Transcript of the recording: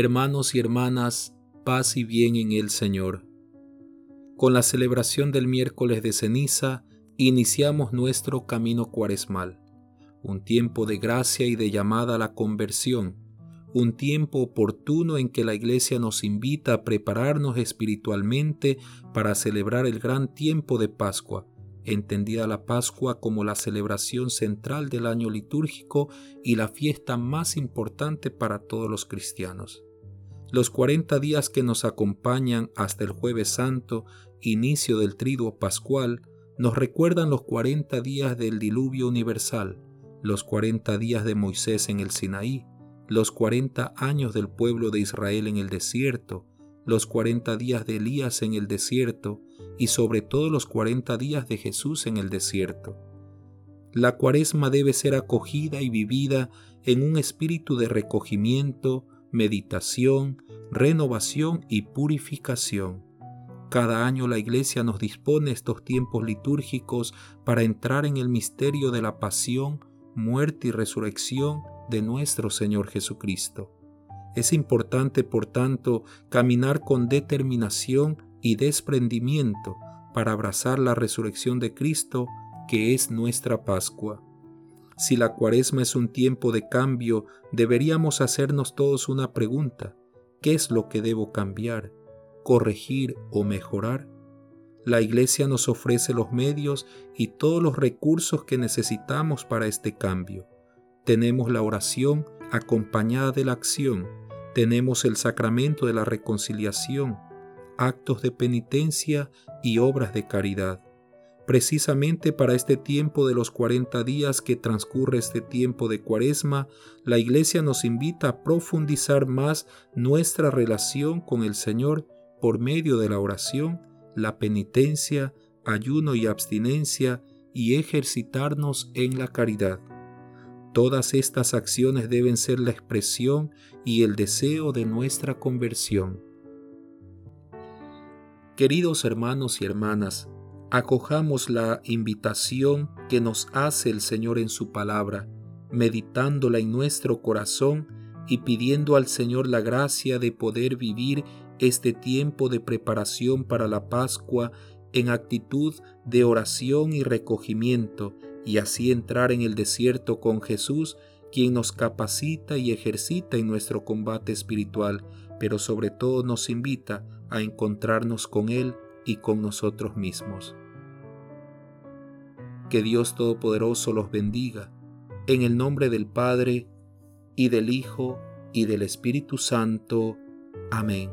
Hermanos y hermanas, paz y bien en el Señor. Con la celebración del miércoles de ceniza, iniciamos nuestro camino cuaresmal, un tiempo de gracia y de llamada a la conversión, un tiempo oportuno en que la Iglesia nos invita a prepararnos espiritualmente para celebrar el gran tiempo de Pascua, entendida la Pascua como la celebración central del año litúrgico y la fiesta más importante para todos los cristianos. Los cuarenta días que nos acompañan hasta el jueves santo, inicio del triduo pascual, nos recuerdan los cuarenta días del diluvio universal, los cuarenta días de Moisés en el Sinaí, los cuarenta años del pueblo de Israel en el desierto, los cuarenta días de Elías en el desierto y sobre todo los cuarenta días de Jesús en el desierto. La cuaresma debe ser acogida y vivida en un espíritu de recogimiento, meditación, renovación y purificación. Cada año la Iglesia nos dispone estos tiempos litúrgicos para entrar en el misterio de la pasión, muerte y resurrección de nuestro Señor Jesucristo. Es importante, por tanto, caminar con determinación y desprendimiento para abrazar la resurrección de Cristo, que es nuestra Pascua. Si la cuaresma es un tiempo de cambio, deberíamos hacernos todos una pregunta. ¿Qué es lo que debo cambiar, corregir o mejorar? La Iglesia nos ofrece los medios y todos los recursos que necesitamos para este cambio. Tenemos la oración acompañada de la acción, tenemos el sacramento de la reconciliación, actos de penitencia y obras de caridad. Precisamente para este tiempo de los 40 días que transcurre este tiempo de cuaresma, la Iglesia nos invita a profundizar más nuestra relación con el Señor por medio de la oración, la penitencia, ayuno y abstinencia y ejercitarnos en la caridad. Todas estas acciones deben ser la expresión y el deseo de nuestra conversión. Queridos hermanos y hermanas, acojamos la invitación que nos hace el Señor en su palabra, meditándola en nuestro corazón y pidiendo al Señor la gracia de poder vivir este tiempo de preparación para la Pascua en actitud de oración y recogimiento, y así entrar en el desierto con Jesús, quien nos capacita y ejercita en nuestro combate espiritual, pero sobre todo nos invita a encontrarnos con Él y con nosotros mismos. Que Dios Todopoderoso los bendiga, en el nombre del Padre, y del Hijo, y del Espíritu Santo. Amén.